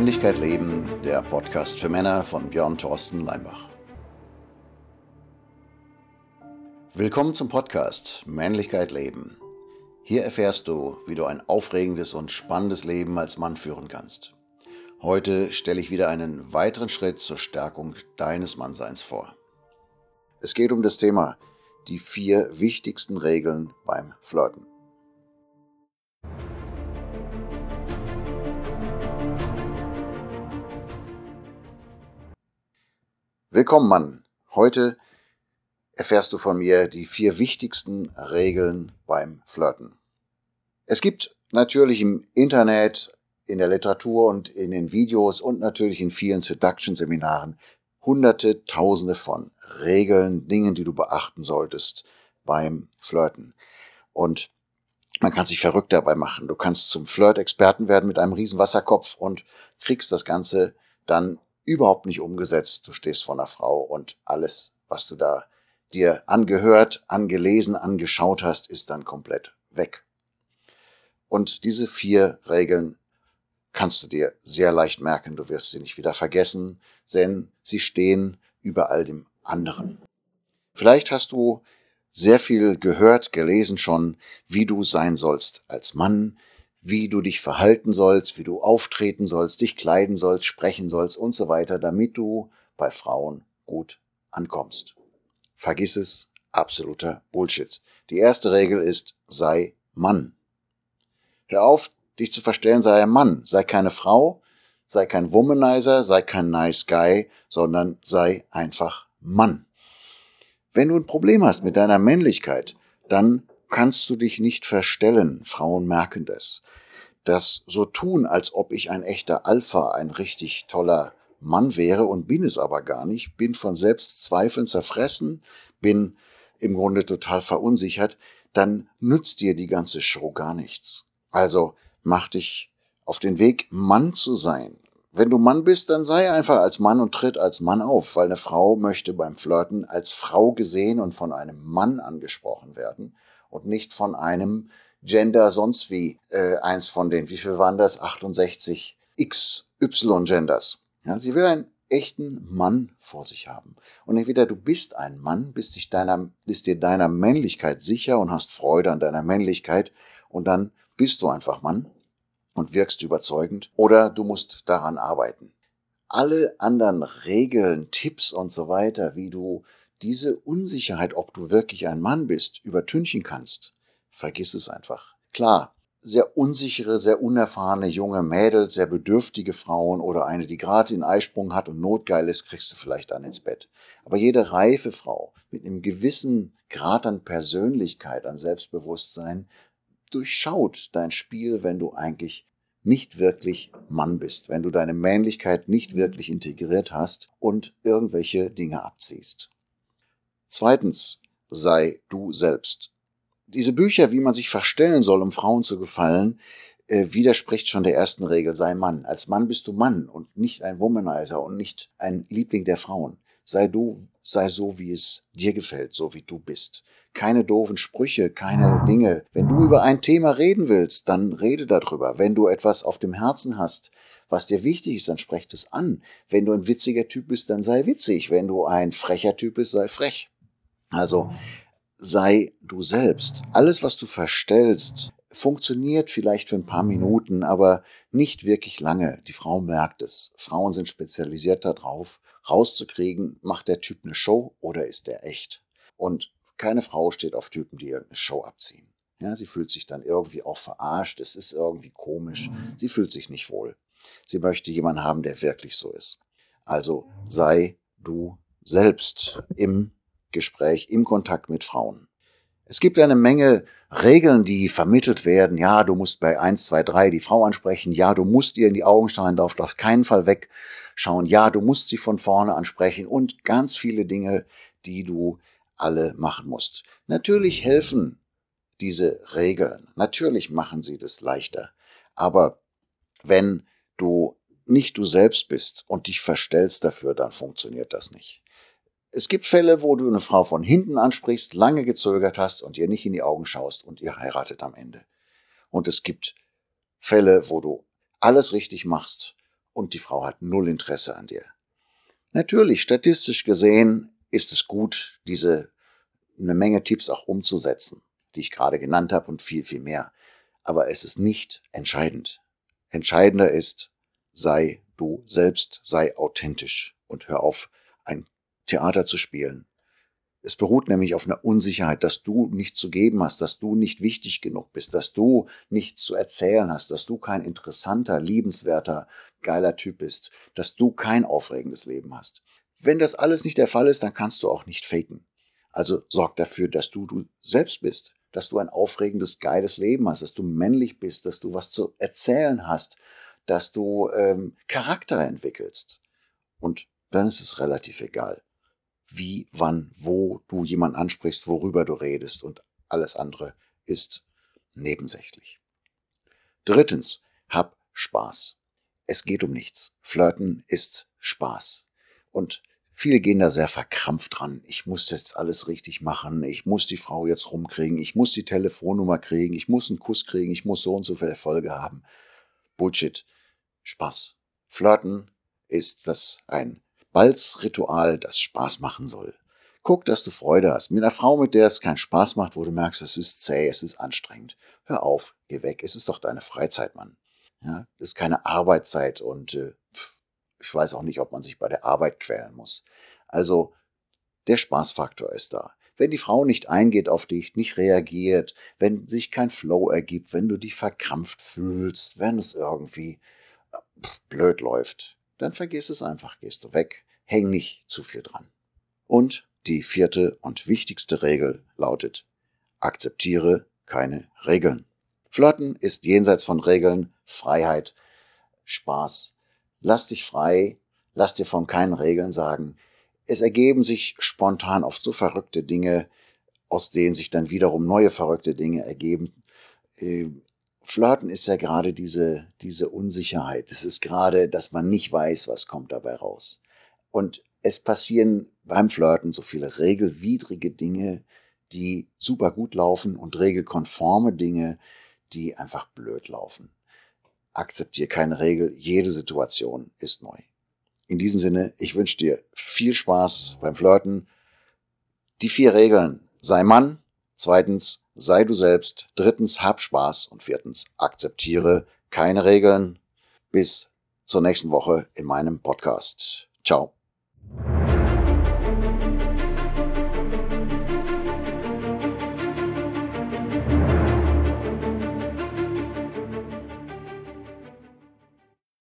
Männlichkeit leben, der Podcast für Männer von Björn Thorsten Leimbach. Willkommen zum Podcast Männlichkeit leben. Hier erfährst du, wie du ein aufregendes und spannendes Leben als Mann führen kannst. Heute stelle ich wieder einen weiteren Schritt zur Stärkung deines Mannseins vor. Es geht um das Thema die vier wichtigsten Regeln beim Flirten. Willkommen, Mann. Heute erfährst du von mir die vier wichtigsten Regeln beim Flirten. Es gibt natürlich im Internet, in der Literatur und in den Videos und natürlich in vielen Seduction-Seminaren hunderte, tausende von Regeln, Dingen, die du beachten solltest beim Flirten. Und man kann sich verrückt dabei machen. Du kannst zum Flirt-Experten werden mit einem riesen Wasserkopf und kriegst das Ganze dann überhaupt nicht umgesetzt. Du stehst vor einer Frau und alles, was du da dir angehört, angelesen, angeschaut hast, ist dann komplett weg. Und diese vier Regeln kannst du dir sehr leicht merken. Du wirst sie nicht wieder vergessen, denn sie stehen über all dem anderen. Vielleicht hast du sehr viel gehört, gelesen schon, wie du sein sollst als Mann, wie du dich verhalten sollst, wie du auftreten sollst, dich kleiden sollst, sprechen sollst und so weiter, damit du bei Frauen gut ankommst. Vergiss es, absoluter Bullshit. Die erste Regel ist, sei Mann. Hör auf, dich zu verstellen, sei ein Mann, sei keine Frau, sei kein Womanizer, sei kein Nice Guy, sondern sei einfach Mann. Wenn du ein Problem hast mit deiner Männlichkeit, dann kannst du dich nicht verstellen. Frauen merken das. Das so tun, als ob ich ein echter Alpha, ein richtig toller Mann wäre und bin es aber gar nicht, bin von Selbstzweifeln zerfressen, bin im Grunde total verunsichert, dann nützt dir die ganze Show gar nichts. Also mach dich auf den Weg, Mann zu sein. Wenn du Mann bist, dann sei einfach als Mann und tritt als Mann auf, weil eine Frau möchte beim Flirten als Frau gesehen und von einem Mann angesprochen werden und nicht von einem Gender sonst wie äh, eins von den, wie viel waren das? 68 XY Genders. Ja, sie will einen echten Mann vor sich haben. Und entweder du bist ein Mann, bist, dich deiner, bist dir deiner Männlichkeit sicher und hast Freude an deiner Männlichkeit und dann bist du einfach Mann und wirkst überzeugend oder du musst daran arbeiten. Alle anderen Regeln, Tipps und so weiter, wie du diese Unsicherheit, ob du wirklich ein Mann bist, übertünchen kannst, vergiss es einfach. Klar, sehr unsichere, sehr unerfahrene junge Mädels, sehr bedürftige Frauen oder eine, die gerade den Eisprung hat und notgeil ist, kriegst du vielleicht dann ins Bett. Aber jede reife Frau mit einem gewissen Grad an Persönlichkeit, an Selbstbewusstsein, durchschaut dein Spiel, wenn du eigentlich nicht wirklich Mann bist, wenn du deine Männlichkeit nicht wirklich integriert hast und irgendwelche Dinge abziehst. Zweitens, sei du selbst. Diese Bücher, wie man sich verstellen soll, um Frauen zu gefallen, äh, widerspricht schon der ersten Regel, sei Mann. Als Mann bist du Mann und nicht ein Womanizer und nicht ein Liebling der Frauen. Sei du, sei so, wie es dir gefällt, so wie du bist keine doofen Sprüche, keine Dinge. Wenn du über ein Thema reden willst, dann rede darüber. Wenn du etwas auf dem Herzen hast, was dir wichtig ist, dann sprech es an. Wenn du ein witziger Typ bist, dann sei witzig. Wenn du ein frecher Typ bist, sei frech. Also sei du selbst. Alles, was du verstellst, funktioniert vielleicht für ein paar Minuten, aber nicht wirklich lange. Die Frau merkt es. Frauen sind spezialisiert darauf, rauszukriegen, macht der Typ eine Show oder ist der echt? Und keine Frau steht auf Typen, die irgendeine Show abziehen. Ja, sie fühlt sich dann irgendwie auch verarscht, es ist irgendwie komisch, sie fühlt sich nicht wohl. Sie möchte jemanden haben, der wirklich so ist. Also sei du selbst im Gespräch, im Kontakt mit Frauen. Es gibt eine Menge Regeln, die vermittelt werden. Ja, du musst bei 1, 2, 3 die Frau ansprechen. Ja, du musst ihr in die Augen schauen, darfst auf keinen Fall wegschauen. Ja, du musst sie von vorne ansprechen und ganz viele Dinge, die du alle machen musst. Natürlich helfen diese Regeln, natürlich machen sie das leichter, aber wenn du nicht du selbst bist und dich verstellst dafür, dann funktioniert das nicht. Es gibt Fälle, wo du eine Frau von hinten ansprichst, lange gezögert hast und ihr nicht in die Augen schaust und ihr heiratet am Ende. Und es gibt Fälle, wo du alles richtig machst und die Frau hat null Interesse an dir. Natürlich, statistisch gesehen ist es gut, diese eine Menge Tipps auch umzusetzen, die ich gerade genannt habe und viel, viel mehr. Aber es ist nicht entscheidend. Entscheidender ist, sei du selbst, sei authentisch und hör auf, ein Theater zu spielen. Es beruht nämlich auf einer Unsicherheit, dass du nichts zu geben hast, dass du nicht wichtig genug bist, dass du nichts zu erzählen hast, dass du kein interessanter, liebenswerter, geiler Typ bist, dass du kein aufregendes Leben hast. Wenn das alles nicht der Fall ist, dann kannst du auch nicht faken. Also sorg dafür, dass du du selbst bist, dass du ein aufregendes, geiles Leben hast, dass du männlich bist, dass du was zu erzählen hast, dass du ähm, Charakter entwickelst. Und dann ist es relativ egal, wie, wann, wo du jemanden ansprichst, worüber du redest und alles andere ist nebensächlich. Drittens, hab Spaß. Es geht um nichts. Flirten ist Spaß. Und Viele gehen da sehr verkrampft dran. Ich muss jetzt alles richtig machen. Ich muss die Frau jetzt rumkriegen. Ich muss die Telefonnummer kriegen. Ich muss einen Kuss kriegen. Ich muss so und so viele Erfolge haben. Bullshit. Spaß. Flirten ist das ein Balzritual, das Spaß machen soll. Guck, dass du Freude hast. Mit einer Frau, mit der es keinen Spaß macht, wo du merkst, es ist zäh, es ist anstrengend. Hör auf, geh weg. Es ist doch deine Freizeit, Mann. Ja, das ist keine Arbeitszeit und äh, ich weiß auch nicht, ob man sich bei der Arbeit quälen muss. Also der Spaßfaktor ist da. Wenn die Frau nicht eingeht auf dich, nicht reagiert, wenn sich kein Flow ergibt, wenn du dich verkrampft fühlst, wenn es irgendwie äh, blöd läuft, dann vergiss es einfach, gehst du weg, häng nicht zu viel dran. Und die vierte und wichtigste Regel lautet, akzeptiere keine Regeln. Flirten ist jenseits von Regeln, Freiheit, Spaß, Lass dich frei, lass dir von keinen Regeln sagen. Es ergeben sich spontan oft so verrückte Dinge, aus denen sich dann wiederum neue verrückte Dinge ergeben. Flirten ist ja gerade diese, diese Unsicherheit. Es ist gerade, dass man nicht weiß, was kommt dabei raus. Und es passieren beim Flirten so viele regelwidrige Dinge, die super gut laufen und regelkonforme Dinge, die einfach blöd laufen akzeptiere keine Regel, jede Situation ist neu. In diesem Sinne, ich wünsche dir viel Spaß beim Flirten. Die vier Regeln. Sei Mann. Zweitens, sei du selbst. Drittens, hab Spaß. Und viertens, akzeptiere keine Regeln. Bis zur nächsten Woche in meinem Podcast. Ciao.